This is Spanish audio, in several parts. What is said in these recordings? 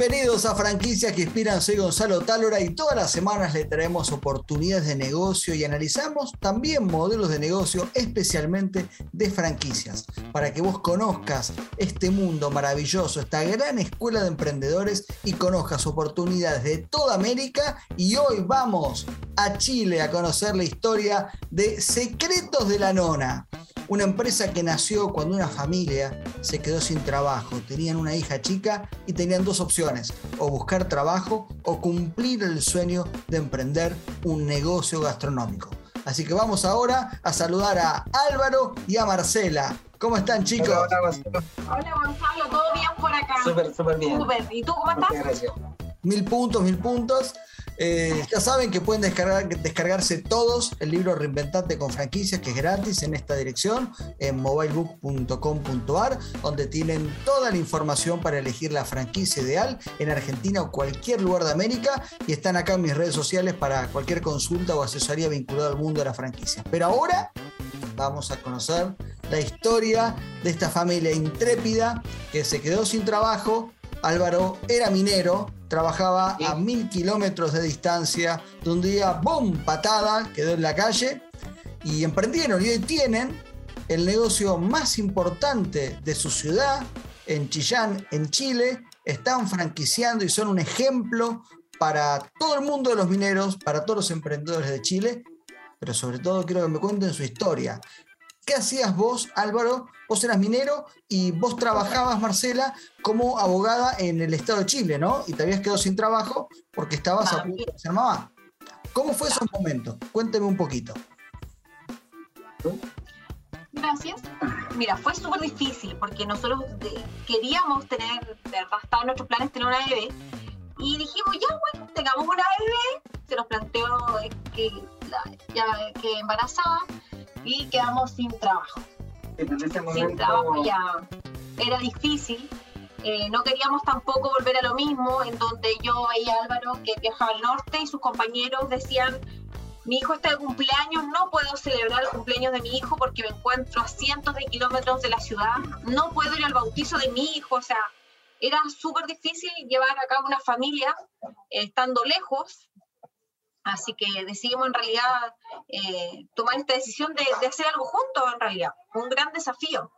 Bienvenidos a Franquicias que Inspiran, soy Gonzalo Tálora y todas las semanas le traemos oportunidades de negocio y analizamos también modelos de negocio, especialmente de franquicias, para que vos conozcas este mundo maravilloso, esta gran escuela de emprendedores y conozcas oportunidades de toda América y hoy vamos a Chile a conocer la historia de Secretos de la Nona. Una empresa que nació cuando una familia se quedó sin trabajo. Tenían una hija chica y tenían dos opciones, o buscar trabajo o cumplir el sueño de emprender un negocio gastronómico. Así que vamos ahora a saludar a Álvaro y a Marcela. ¿Cómo están chicos? Hola, Gonzalo. Hola Gonzalo, ¿todo bien por acá? Súper, súper bien. Súper. ¿Y tú cómo estás? Muchas gracias. Mil puntos, mil puntos. Eh, ya saben que pueden descargar, descargarse todos el libro Reinventate con franquicias, que es gratis en esta dirección, en mobilebook.com.ar, donde tienen toda la información para elegir la franquicia ideal en Argentina o cualquier lugar de América. Y están acá en mis redes sociales para cualquier consulta o asesoría vinculada al mundo de la franquicia. Pero ahora vamos a conocer la historia de esta familia intrépida que se quedó sin trabajo. Álvaro era minero, trabajaba a mil kilómetros de distancia, de un día, ¡boom!, patada, quedó en la calle y emprendieron y hoy tienen el negocio más importante de su ciudad, en Chillán, en Chile, están franquiciando y son un ejemplo para todo el mundo de los mineros, para todos los emprendedores de Chile, pero sobre todo quiero que me cuenten su historia. ¿Qué hacías vos, Álvaro? Vos eras minero y vos trabajabas, Marcela, como abogada en el estado de Chile, ¿no? Y te habías quedado sin trabajo porque estabas a punto de ser mamá. ¿Cómo fue ese momento? Cuénteme un poquito. Gracias. Mira, fue súper difícil porque nosotros eh, queríamos tener, verdad, estaban nuestros planes tener una bebé. Y dijimos, ya, bueno, tengamos una bebé. Se nos planteó eh, que, ya que embarazada y quedamos sin trabajo. Sin trabajo ya era difícil. Eh, no queríamos tampoco volver a lo mismo, en donde yo veía a Álvaro que viajaba al norte y sus compañeros decían, mi hijo está de cumpleaños, no puedo celebrar el cumpleaños de mi hijo porque me encuentro a cientos de kilómetros de la ciudad, no puedo ir al bautizo de mi hijo, o sea, era súper difícil llevar a cabo una familia eh, estando lejos, así que decidimos en realidad eh, tomar esta decisión de, de hacer algo juntos en realidad, un gran desafío.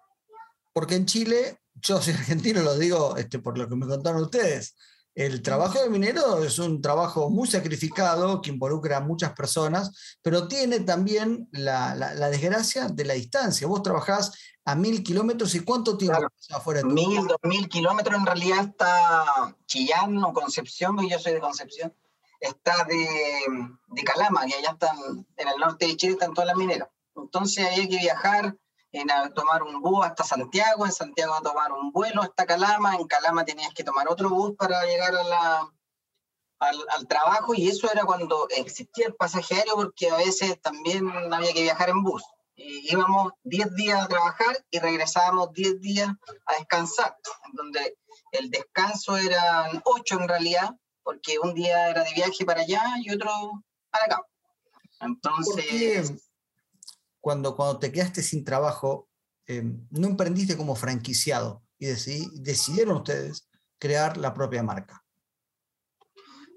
Porque en Chile, yo soy argentino, lo digo este, por lo que me contaron ustedes, el trabajo de minero es un trabajo muy sacrificado que involucra a muchas personas, pero tiene también la, la- la desgracia de la distancia. Vos trabajás a mil kilómetros y cuánto tiempo Claro. pasás afuera de tu mil, dos mil kilómetros en realidad está Chillán o Concepción, porque yo soy de Concepción, está de, de Calama, que allá están, en el norte de Chile están todas las mineras. Entonces había que viajar, en a tomar un bus hasta Santiago, en Santiago a tomar un vuelo hasta Calama, en Calama tenías que tomar otro bus para llegar a la, al, al trabajo y eso era cuando existía el pasaje aéreo porque a veces también había que viajar en bus. Íbamos 10 días a trabajar y regresábamos 10 días a descansar, donde el descanso eran 8 en realidad, porque un día era de viaje para allá y otro para acá. ¿Por qué Entonces, cuando, cuando te quedaste sin trabajo, eh, no emprendiste como franquiciado y decidí- decidieron ustedes crear la propia marca?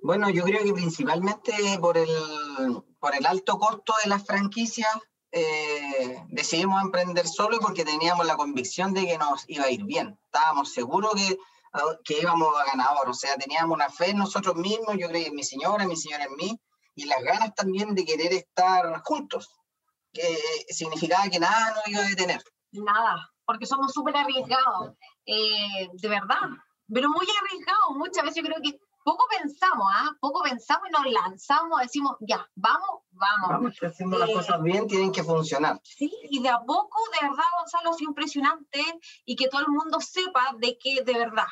Bueno, yo creo que principalmente por el, por el alto costo de las franquicias eh, decidimos emprender solo porque teníamos la convicción de que nos iba a ir bien. Estábamos seguros que, que íbamos a ganador, o sea, teníamos una fe en nosotros mismos, yo creo que en mi señora, mi señora en mí, y las ganas también de querer estar juntos, que significaba que nada nos iba a detener. Nada, porque somos súper arriesgados, eh, de verdad, pero muy arriesgados. Muchas veces yo creo que poco pensamos, ¿ah? Poco pensamos y nos lanzamos, decimos, ya, vamos, vamos. Vamos, que haciendo las Eh, cosas bien, tienen que funcionar. Sí, y de a poco, de verdad, Gonzalo, es impresionante y que todo el mundo sepa de que, de verdad,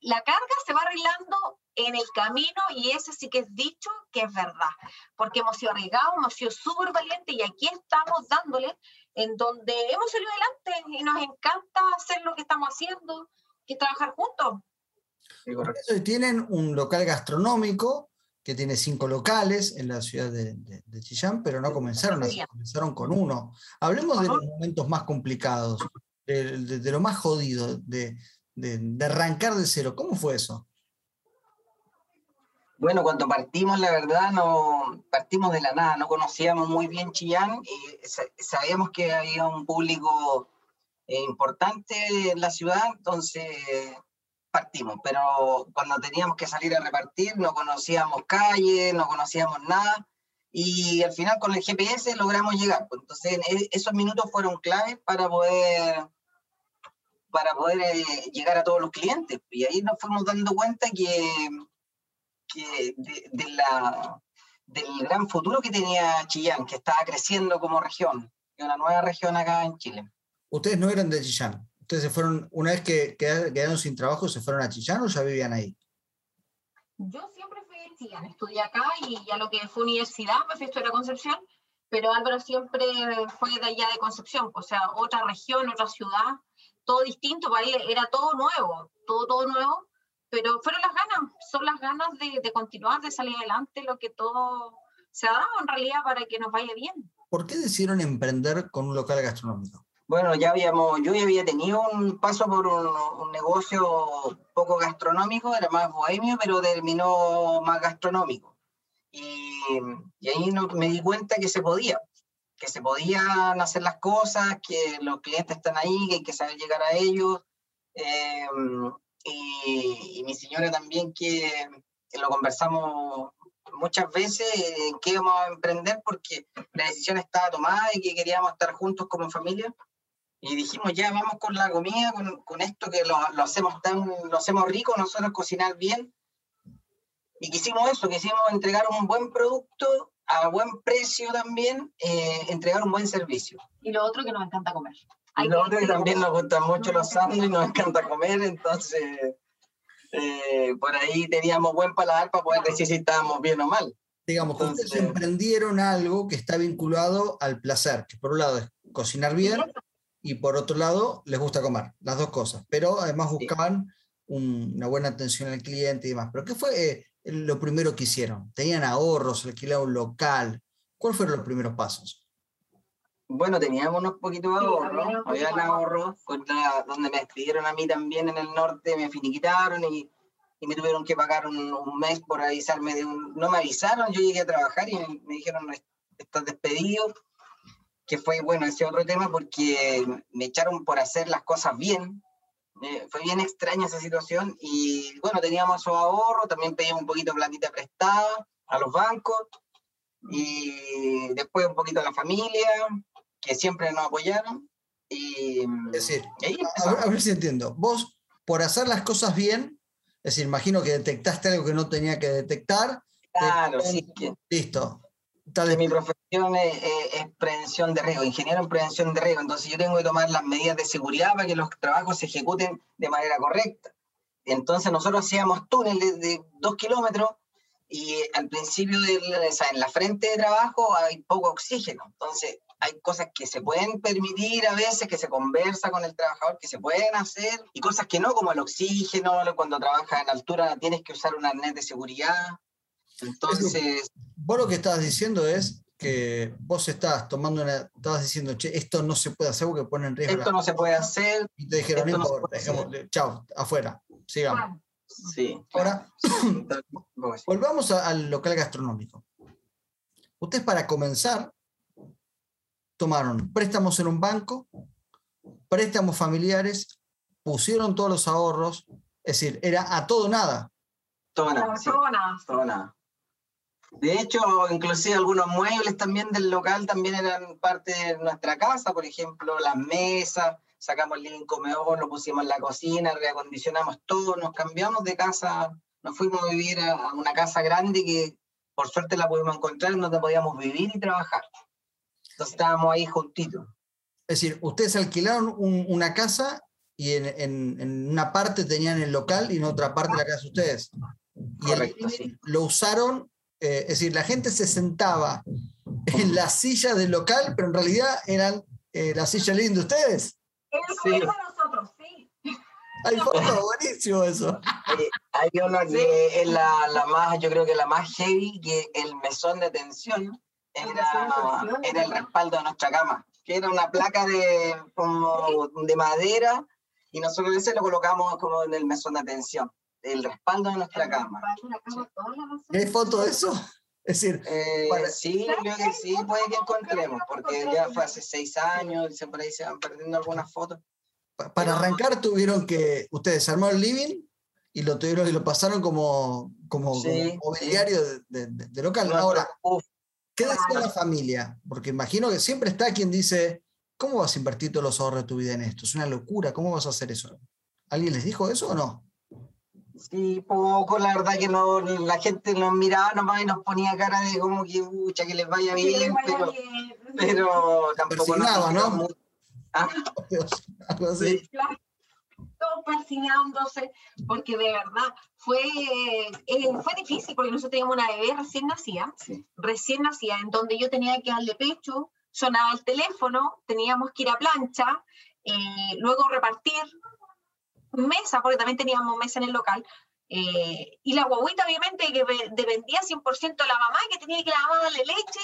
la carga se va arreglando en el camino y ese sí que es dicho que es verdad, porque hemos sido arriesgados, hemos sido súper valientes y aquí estamos dándole en donde hemos salido adelante y nos encanta hacer lo que estamos haciendo, que es trabajar juntos. Sí. Eso, tienen un local gastronómico que tiene cinco locales en la ciudad de, de, Chillán, pero no comenzaron así, comenzaron con uno. Hablemos de los momentos más complicados, de, lo más jodido, de, arrancar de cero. ¿Cómo fue eso? Bueno, cuando partimos, la verdad, no partimos de la nada, no conocíamos muy bien Chillán y sabíamos que había un público eh, importante en la ciudad, entonces partimos, pero cuando teníamos que salir a repartir no conocíamos calles, no conocíamos nada y al final con el GPS logramos llegar. Pues. Entonces e, esos minutos fueron claves para poder para poder eh, llegar a todos los clientes y ahí nos fuimos dando cuenta que, que de, la, del gran futuro que tenía Chillán, que estaba creciendo como región, una nueva región acá en Chile. Ustedes no eran de Chillán. Ustedes se fueron, una vez que quedaron sin trabajo, ¿se fueron a Chillán o ya vivían ahí? Yo siempre fui de Chillán, estudié acá y ya lo que fue universidad me fui a estudiar a Concepción, pero Álvaro siempre fue de allá de Concepción, o sea, otra región, otra ciudad, todo distinto, para él era todo nuevo, todo, todo nuevo, pero fueron las ganas, son las ganas de, de continuar, de salir adelante, lo que todo se ha dado en realidad para que nos vaya bien. ¿Por qué decidieron emprender con un local gastronómico? Bueno, ya habíamos, yo ya había tenido un paso por un, negocio poco gastronómico, era más bohemio, pero terminó más gastronómico. Y, ahí me di cuenta que se podía, que se podían hacer las cosas, que los clientes están ahí, que hay que saber llegar a ellos. Em, y, mi señora también, que, lo conversamos muchas veces, que íbamos a emprender porque la decisión estaba tomada y que queríamos estar juntos como familia. Y dijimos, ya vamos con la comida, con, con esto que lo, lo, hacemos tan, lo hacemos rico, nosotros cocinar bien. Y quisimos eso, quisimos entregar un buen producto a buen precio también, eh, entregar un buen servicio. Y lo otro que nos encanta comer. y lo otro que también nos gustan mucho los sándwiches, nos encanta comer, entonces eh, por ahí teníamos buen paladar para poder decir si estábamos bien o mal. Digamos, ustedes emprendieron algo que está vinculado al placer, que por un lado es cocinar bien y por otro lado les gusta comer, las dos cosas, pero además buscaban una buena atención al cliente y demás. ¿Pero qué fue eh, lo primero que hicieron? ¿Tenían ahorros, alquilaron un local? ¿Cuáles fueron los primeros pasos? Bueno, teníamos unos poquitos de ahorros, habían ahorros, donde me despidieron a mí también en el norte, me finiquitaron y, y me tuvieron que pagar un, un, mes por avisarme de un... No me avisaron, yo llegué a trabajar y me, me dijeron, estás despedido, que fue, bueno, ese otro tema porque me echaron por hacer las cosas bien. Eh, fue bien extraña esa situación y bueno, teníamos su ahorro, también pedíamos un poquito de platita prestada a los bancos y después un poquito a la familia, que siempre nos apoyaron. Y, es decir, a, ver, si entiendo, vos por hacer las cosas bien, es decir, imagino que detectaste algo que no tenía que detectar. Claro, sí. Listo, mi profesión es, prevención de riesgo, ingeniero en prevención de riesgo, entonces yo tengo que tomar las medidas de seguridad para que los trabajos se ejecuten de manera correcta. Entonces nosotros hacíamos túneles de dos kilómetros y al principio, de, en la frente de trabajo hay poco oxígeno, entonces hay cosas que se pueden permitir a veces, que se conversa con el trabajador, que se pueden hacer, y cosas que no, como el oxígeno, cuando trabajas en altura tienes que usar un arnés de seguridad. Entonces... Vos lo que estabas diciendo es que vos estás tomando una, estabas diciendo, che, esto no se puede hacer porque pone en riesgo. Esto no se puede hacer. Y te dijeron, no chao, afuera, sigamos. Sí. Ahora, volvamos al local gastronómico. Ustedes para comenzar tomaron préstamos en un banco, préstamos familiares, pusieron todos los ahorros, es decir, era a todo nada. Todo nada. Todo nada. De hecho, inclusive algunos muebles también del local también eran parte de nuestra casa, por ejemplo, las mesas, sacamos el living comedor, lo pusimos en la cocina, reacondicionamos todo, nos cambiamos de casa, nos fuimos a vivir a una casa grande que por suerte la pudimos encontrar, donde podíamos vivir y trabajar. Entonces estábamos ahí juntitos. Es decir, ustedes alquilaron una casa y en, una parte tenían el local y en otra parte la casa ustedes. Y lo usaron eh, es decir, la gente se sentaba en la silla del local, pero en realidad eran eh, la silla linda de ustedes. Sí. nosotros, sí. Hay foto, buenísimo eso. Hay una que es la, la, más, yo creo que la más heavy, que el mesón de tensión era, era el respaldo de nuestra cama, que era una placa de, como de madera y nosotros ese lo colocamos como en el mesón de tensión, el respaldo de nuestra cama. ¿Hay foto de eso? Es decir, eh, sí, creo que sí, puede que encontremos, porque ya fue hace seis años, por ahí se van perdiendo algunas fotos. Para arrancar tuvieron que, ustedes armaron el living y lo tuvieron y lo pasaron como, como, mobiliario de, local. Ahora, ¿qué decía la familia? Porque imagino que siempre está quien dice, ¿cómo vas a invertir todos los ahorros de tu vida en esto? Es una locura, ¿cómo vas a hacer eso? ¿Alguien les dijo eso o no? Sí, poco, la verdad que no, la gente nos miraba nomás y nos ponía cara de como que, mucha que les vaya bien, pero, pero tampoco... Persignado, ¿no? ¿Ah? Algo así. Todo persignándose, porque de verdad fue, eh, fue difícil, porque nosotros teníamos una bebé recién nacida, recién nacida, en donde yo tenía que darle pecho, sonaba el teléfono, teníamos que ir a plancha, eh, luego repartir, mesa, porque también teníamos mesa en el local, eh, y la guaguita obviamente que dependía 100% de la mamá, que tenía que darle leche,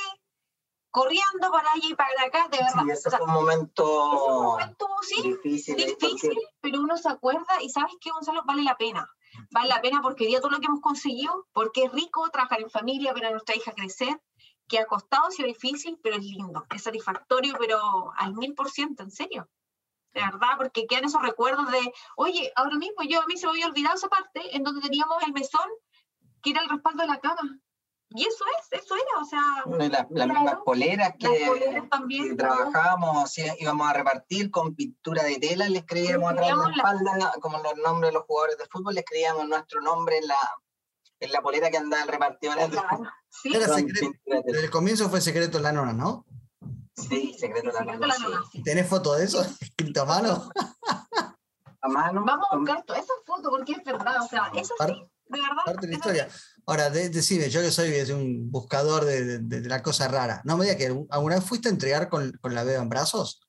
corriendo para allí y para acá, de verdad. Sí, ese fue un momento, difícil, difícil pero uno se acuerda y sabes que Gonzalo vale la pena. Vale la pena porque día todo lo que hemos conseguido, porque es rico trabajar en familia, ver a nuestra hija crecer, que ha costado, ha sido difícil, pero es lindo, es satisfactorio, pero al mil por ciento, en serio de verdad, porque quedan esos recuerdos de, oye, ahora mismo yo a mí se me había olvidado esa parte en donde teníamos el mesón, que era el respaldo de la cama. Y eso es, eso era, o sea... Las la mismas poleras que, también, trabajábamos, íbamos a repartir con pintura de tela, le escribíamos atrás de la espalda, como los nombres de los jugadores de fútbol, le escribíamos nuestro nombre en la, en la polera que andaba el repartidor. Claro. Sí. Era secreto, desde el comienzo fue secreto la nona, ¿no? Sí, secreto la nona. ¿Tenés foto de eso? ¿Escrito a mano? a mano. Vamos a buscar esa foto porque es verdad, o sea, eso sí, de verdad. Parte de la historia. Ahora, decime, yo que soy un buscador de, la cosa rara, ¿no me digas que alguna vez fuiste a entregar con, con la beba en brazos?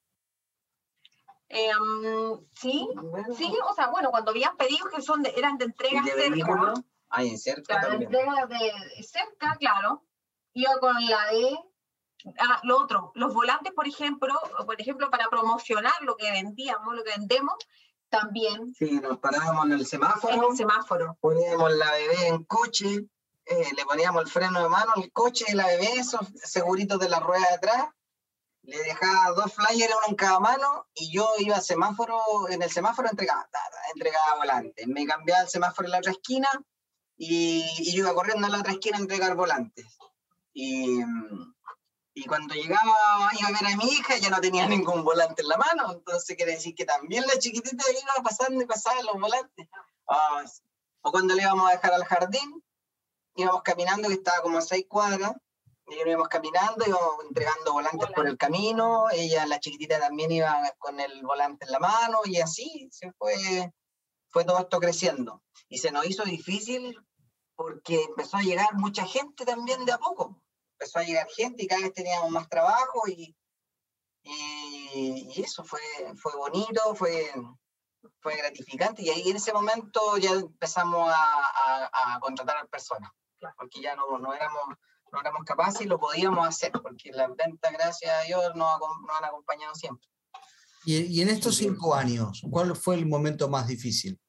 Em, sí, sí, o sea, bueno, cuando habían pedidos que son de, eran de entrega cerca. Ahí en cerca. Claro, entrega de cerca, claro. Iba con la de Ah, lo otro, los volantes, por ejemplo, por ejemplo, para promocionar lo que vendíamos, lo que vendemos, también. Sí, nos parábamos en el semáforo. En el semáforo. Poníamos la bebé en coche, eh, le poníamos el freno de mano al coche de la bebé, esos seguritos de la rueda de atrás. Le dejaba dos flyers, uno en cada mano, y yo iba al semáforo, en el semáforo entregaba, entregaba volantes. Me cambiaba el semáforo en la otra esquina y, y yo iba corriendo a la otra esquina a entregar volantes. Y, mm, y cuando llegaba, iba a ver a mi hija, ya no tenía ningún volante en la mano, entonces quiere decir que también la chiquitita iba pasando y pasaba los volantes. Ah, o cuando le íbamos a dejar al jardín, íbamos caminando, que estaba como a seis cuadras, y íbamos caminando, íbamos entregando volantes por el camino, ella, la chiquitita también iba con el volante en la mano, y así se fue, fue todo esto creciendo. Y se nos hizo difícil porque empezó a llegar mucha gente también de a poco empezó a llegar gente y cada vez teníamos más trabajo y, y, eso fue, fue bonito, fue, fue gratificante y ahí en ese momento ya empezamos a, a, contratar a personas, porque ya no, no, éramos, no éramos capaces y lo podíamos hacer, porque las ventas, gracias a Dios, nos, nos han acompañado siempre. Y, y, en estos cinco años, ¿cuál fue el momento más difícil?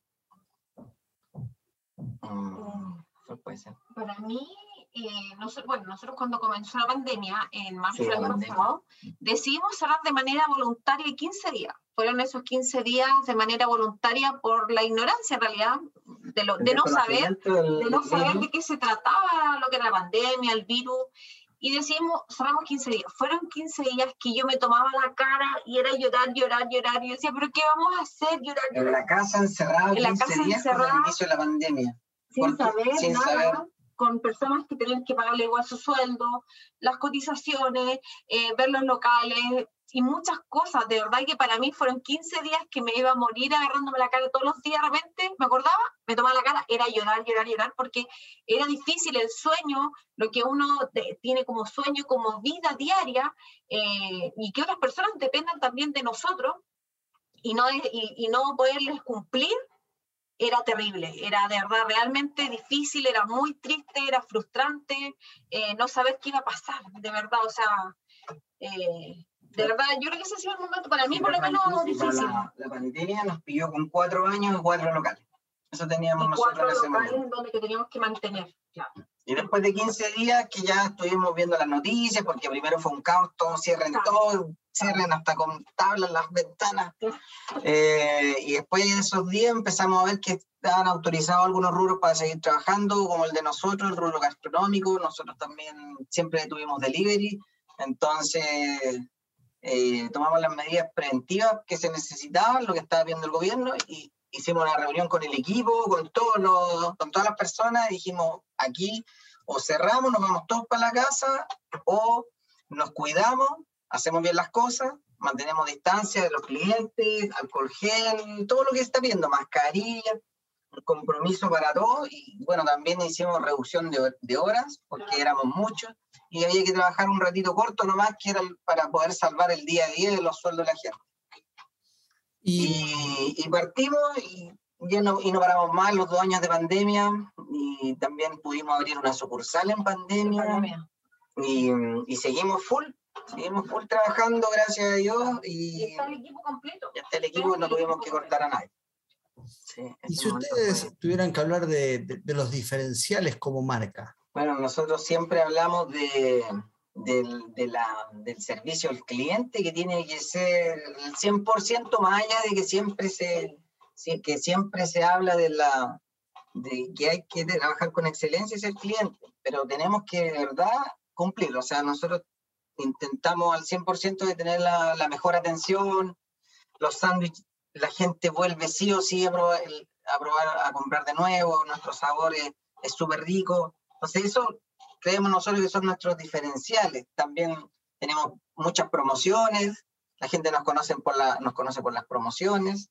Mm, puede ser? Para mí, eh, nosotros, bueno, nosotros cuando comenzó la pandemia, en marzo del año pasado, decidimos cerrar de manera voluntaria 15 días. Fueron esos 15 días de manera voluntaria por la ignorancia, en realidad, de, lo, de no saber, de no saber de qué se trataba, lo que era la pandemia, el virus. Y decidimos, cerramos 15 días. Fueron 15 días que yo me tomaba la cara y era llorar, llorar, llorar. Y yo decía, ¿pero qué vamos a hacer? Llorar, llorar. En la casa encerrada, en la casa días encerrada, el inicio de la pandemia. Sin saber sin nada. Saber con personas que tenían que pagarle igual su sueldo, las cotizaciones, eh, ver los locales y muchas cosas. De verdad que para mí fueron 15 días que me iba a morir agarrándome la cara todos los días. De repente me acordaba, me tomaba la cara, era llorar, llorar, llorar, porque era difícil el sueño, lo que uno tiene como sueño, como vida diaria, eh, y que otras personas dependan también de nosotros y no, y, y no poderles cumplir era terrible, era de verdad realmente difícil, era muy triste, era frustrante, eh, no saber qué iba a pasar, de verdad, o sea, eh, de verdad, yo creo que ese ha sido el momento para mí, por lo menos, difícil. La, pandemia nos pilló con cuatro años y cuatro locales. Eso teníamos nosotros cuatro locales donde que teníamos que mantener, claro. Y después de 15 días que ya estuvimos viendo las noticias, porque primero fue un caos, todo cierren todo, cierren hasta con tablas las ventanas. Eh, y después de esos días empezamos a ver que estaban autorizados algunos rubros para seguir trabajando, como el de nosotros, el rubro gastronómico. Nosotros también siempre tuvimos delivery. Entonces, eh, tomamos las medidas preventivas que se necesitaban, lo que estaba viendo el gobierno, y hicimos una reunión con el equipo, con, todos los, con todas las personas, y dijimos, aquí o cerramos, nos vamos todos para la casa, o nos cuidamos, hacemos bien las cosas, mantenemos distancia de los clientes, alcohol gel, todo lo que está viendo, mascarilla, compromiso para todos, y bueno, también hicimos reducción de, de horas, porque éramos muchos, y había que trabajar un ratito corto nomás, que era para poder salvar el día a día de los sueldos de la gente. Y, partimos y, ya no, y no paramos más los dos años de pandemia y también pudimos abrir una sucursal en pandemia y, y, seguimos full, seguimos full trabajando, gracias a Dios. Y, está el equipo completo. Ya está el equipo, no tuvimos que cortar a nadie. y si ustedes tuvieran que hablar de, de, los diferenciales como marca. Bueno, nosotros siempre hablamos de, del, del servicio al cliente que tiene que ser el 100% más allá de que siempre se, que siempre se habla de, la, de que hay que trabajar con excelencia y ser cliente, pero tenemos que de verdad cumplirlo. O sea, nosotros intentamos al 100% de tener la, mejor atención, los sándwiches, la gente vuelve sí o sí a probar, a, probar, a comprar de nuevo, nuestro sabor es súper rico. Entonces eso creemos nosotros que son nuestros diferenciales. También tenemos muchas promociones, la gente nos conoce por, la, nos conoce por las promociones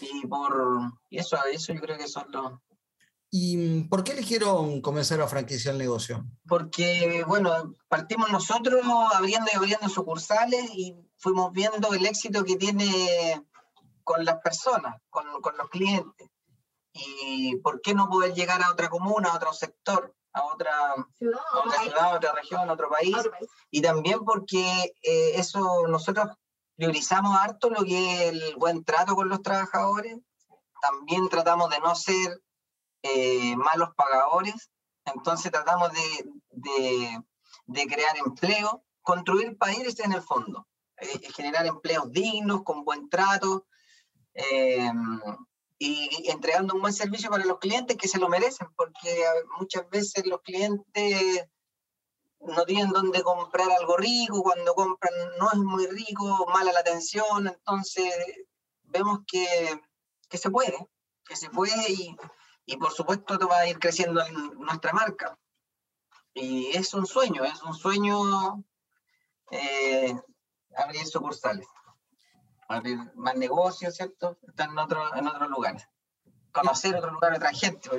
y por y eso, eso yo creo que son los... ¿Y por qué eligieron comenzar a franquiciar el negocio? Porque, bueno, partimos nosotros abriendo y abriendo sucursales y fuimos viendo el éxito que tiene con las personas, con, con los clientes. Y por qué no poder llegar a otra comuna, a otro sector a otra ciudad, a otra, ciudad, otra región, otro país, otro país. Y también porque eh, eso nosotros priorizamos harto lo que es el buen trato con los trabajadores. También tratamos de no ser eh, malos pagadores. Entonces tratamos de, de, de, crear empleo, construir países en el fondo, eh, generar empleos dignos, con buen trato. Eh, y entregando un buen servicio para los clientes que se lo merecen, porque muchas veces los clientes no tienen dónde comprar algo rico, cuando compran no es muy rico, mala la atención, entonces vemos que, que se puede, que se puede y, y por supuesto va a ir creciendo nuestra marca. Y es un sueño, es un sueño eh, abrir sucursales abrir más negocios, ¿cierto? Están en, otro, en otros lugares. Conocer otro lugar, otra gente.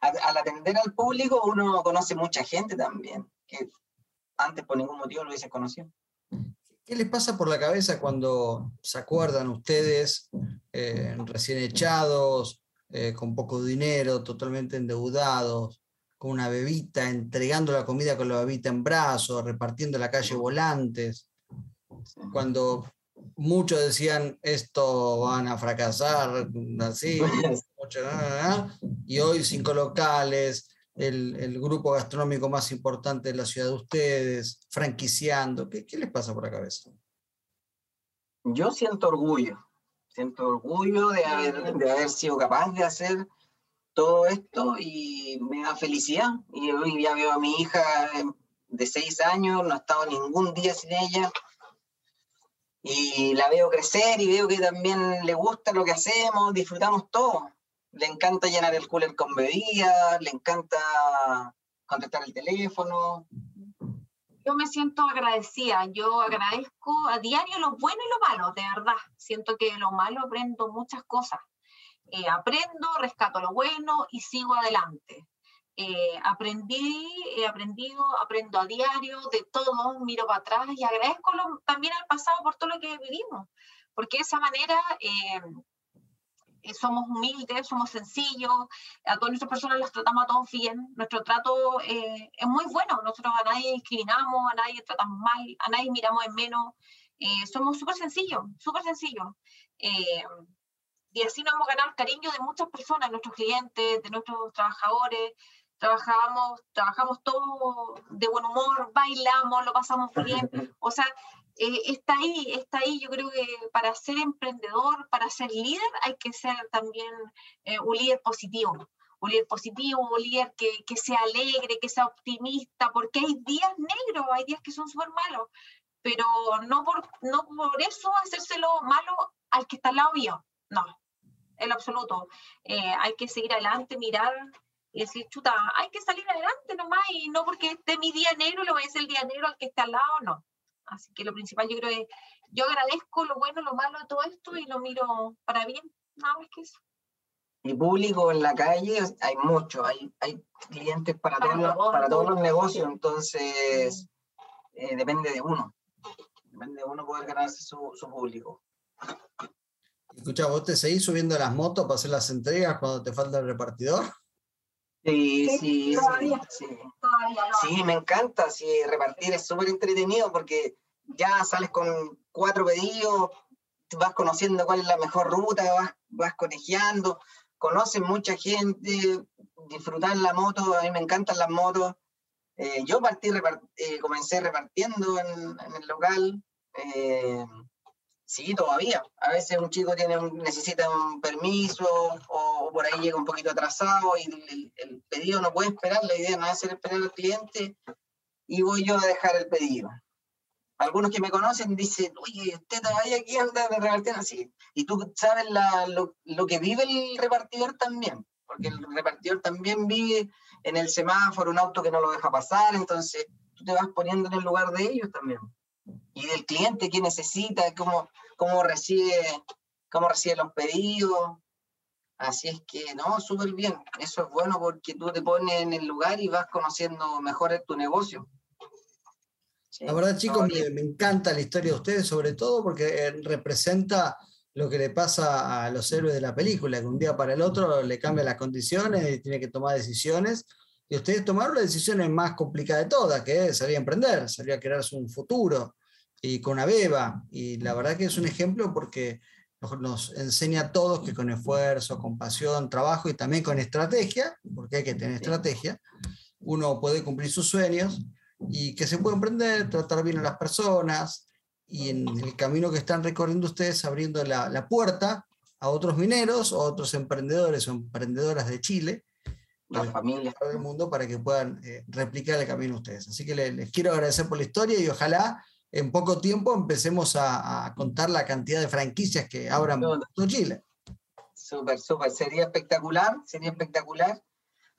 Al, atender al público uno conoce mucha gente también, que antes por ningún motivo lo hubiese conocido. ¿Qué les pasa por la cabeza cuando se acuerdan ustedes eh, recién echados, eh, con poco dinero, totalmente endeudados, con una bebita, entregando la comida con la bebita en brazos, repartiendo la calle volantes? Cuando muchos decían esto van a fracasar, así, y hoy cinco locales, el, el, grupo gastronómico más importante de la ciudad de ustedes, franquiciando, ¿qué, qué les pasa por la cabeza? Yo siento orgullo, siento orgullo de haber, de haber sido capaz de hacer todo esto y me da felicidad. Y hoy ya veo a mi hija de seis años, no he estado ningún día sin ella, y la veo crecer y veo que también le gusta lo que hacemos, disfrutamos todo. Le encanta llenar el cooler con bebidas, le encanta contestar el teléfono. Yo me siento agradecida, yo agradezco a diario lo bueno y lo malo, de verdad. Siento que lo malo aprendo muchas cosas. Eh, aprendo, rescato lo bueno y sigo adelante. Eh, aprendí, he aprendido, aprendo a diario de todo, miro para atrás y agradezco también al pasado por todo lo que vivimos, porque de esa manera eh, eh, somos humildes, somos sencillos, a todas nuestras personas las tratamos a todos bien, nuestro trato eh, es muy bueno, nosotros a nadie discriminamos, a nadie tratamos mal, a nadie miramos en menos, eh, somos súper sencillos, súper sencillos. y así nos hemos ganado el cariño de muchas personas, nuestros clientes, de nuestros trabajadores, trabajamos, trabajamos todos de buen humor, bailamos, lo pasamos bien, o sea, eh, está ahí, está ahí. Yo creo que para ser emprendedor, para ser líder, hay que ser también eh, un líder positivo. Un líder positivo, un líder que, que, sea alegre, que sea optimista, porque hay días negros, hay días que son súper malos, pero no por, no por eso hacérselo malo al que está al lado mío. No, en absoluto. Eh, hay que seguir adelante, mirar y decir, chuta, hay que salir adelante nomás y no porque esté mi día negro, lo voy a hacer el día negro al que está al lado, no. Así que lo principal yo creo es, yo agradezco lo bueno, lo malo de todo esto y lo miro para bien, nada más que eso. Y público en la calle hay mucho, hay, hay clientes para, todos, los, para todos los negocios, entonces eh, depende de uno. Depende de uno poder ganarse su, su público. Escucha, ¿vos te seguís subiendo las motos para hacer las entregas cuando te falta el repartidor? Sí, sí, sí. Sí, me encanta. Sí, repartir es súper entretenido porque ya sales con cuatro pedidos, vas conociendo cuál es la mejor ruta, vas, vas conejeando, conoces mucha gente, disfrutar la moto, a mí me encantan las motos. Eh, yo partí, eh, comencé repartiendo en, en el local. Eh, Sí, todavía. A veces un chico tiene necesita un permiso o, por ahí llega un poquito atrasado y el, pedido no puede esperar. La idea no es hacer esperar al cliente y voy yo a dejar el pedido. Algunos que me conocen dicen, oye, usted todavía aquí anda de repartir así. Y tú sabes lo, lo, que vive el repartidor también, porque el repartidor también vive en el semáforo, un auto que no lo deja pasar, entonces tú te vas poniendo en el lugar de ellos también y del cliente que necesita, cómo, cómo, recibe, cómo recibe los pedidos. Así es que, no, súper bien. Eso es bueno porque tú te pones en el lugar y vas conociendo mejor tu negocio. la verdad, chicos, me, encanta la historia de ustedes, sobre todo porque eh, representa lo que le pasa a los héroes de la película, que un día para el otro le cambian las condiciones y tiene que tomar decisiones. Y ustedes tomaron la decisión más complicada de todas, que es salir a emprender, salir a crearse un futuro y con Abeba. Y la verdad que es un ejemplo porque nos, enseña a todos que con esfuerzo, con pasión, trabajo y también con estrategia, porque hay que tener estrategia, uno puede cumplir sus sueños y que se puede emprender, tratar bien a las personas y en el camino que están recorriendo ustedes abriendo la, la puerta a otros mineros o otros emprendedores o emprendedoras de Chile las familias del mundo para que puedan eh, replicar el camino ustedes. Así que les, quiero agradecer por la historia y ojalá en poco tiempo empecemos a, contar la cantidad de franquicias que abran todo Chile. Súper, súper. Sería espectacular, sería espectacular.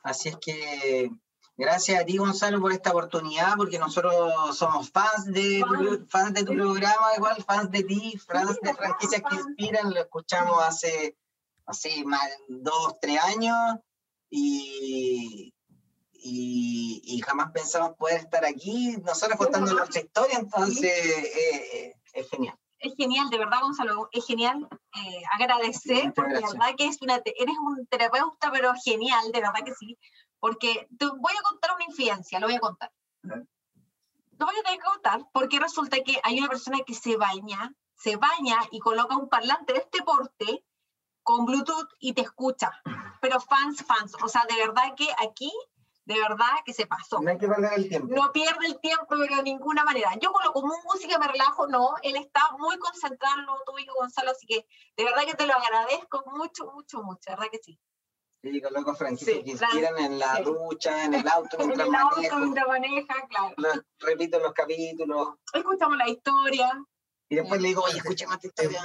Así es que gracias a ti, Gonzalo, por esta oportunidad, porque nosotros somos fans de, tu, fans de tu programa, igual fans de ti, fans de franquicias que inspiran. Lo escuchamos hace, hace más dos, tres años y, y, jamás pensamos poder estar aquí, nosotros contando nuestra historia, entonces eh, eh, es genial. Es genial, de verdad, Gonzalo, es genial eh, agradecer, porque la verdad que es una, eres un terapeuta, pero genial, de verdad que sí, porque te voy a contar una infidencia, lo voy a contar. Lo voy a tener que contar, porque resulta que hay una persona que se baña, se baña y coloca un parlante de este porte con Bluetooth y te escucha. Pero fans, fans. O sea, de verdad que aquí, de verdad que se pasó. No hay que perder el tiempo. No pierde el tiempo, pero de ninguna manera. Yo coloco música, me relajo, no. Él está muy concentrado en lo tuyo, Gonzalo, así que de verdad que te lo agradezco mucho, mucho, mucho. De verdad que sí. Sí, coloco franquicias que inspiran en la ducha, en el auto, mientras en el auto, mientras maneja, claro. repito los capítulos. Escuchamos la historia. Y después le digo, oye, escúchame esta historia.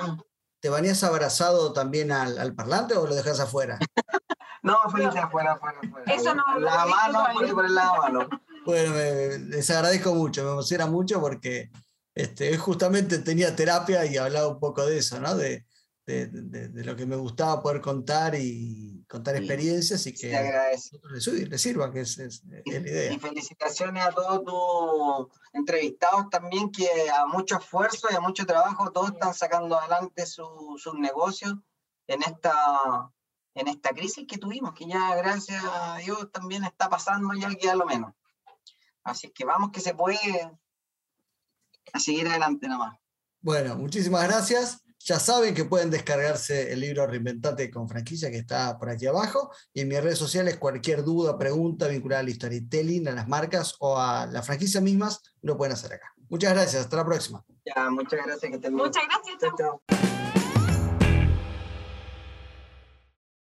¿Te bañas abrazado también al, al, parlante o lo dejas afuera? no, frente afuera, afuera, afuera. Eso no. La mano, por el lado mano. Bueno, me, les agradezco mucho, me emociona mucho porque este, justamente tenía terapia y hablaba un poco de eso, ¿no? De, de, de, lo que me gustaba poder contar y contar experiencias y que a les, les, sirva, que es, es, la idea. Y felicitaciones a todos tus entrevistados también, que a mucho esfuerzo y a mucho trabajo todos están sacando adelante sus negocios en esta, en esta crisis que tuvimos, que ya gracias a Dios también está pasando ya que lo menos. Así que vamos que se puede a seguir adelante nomás. Bueno, muchísimas gracias. Ya saben que pueden descargarse el libro Reinventate con franquicia que está por aquí abajo. Y en mis redes sociales, cualquier duda, pregunta vinculada al storytelling, a las marcas o a la franquicia mismas, lo pueden hacer acá. Muchas gracias. Hasta la próxima. Ya, muchas gracias. Que muchas gracias. chao.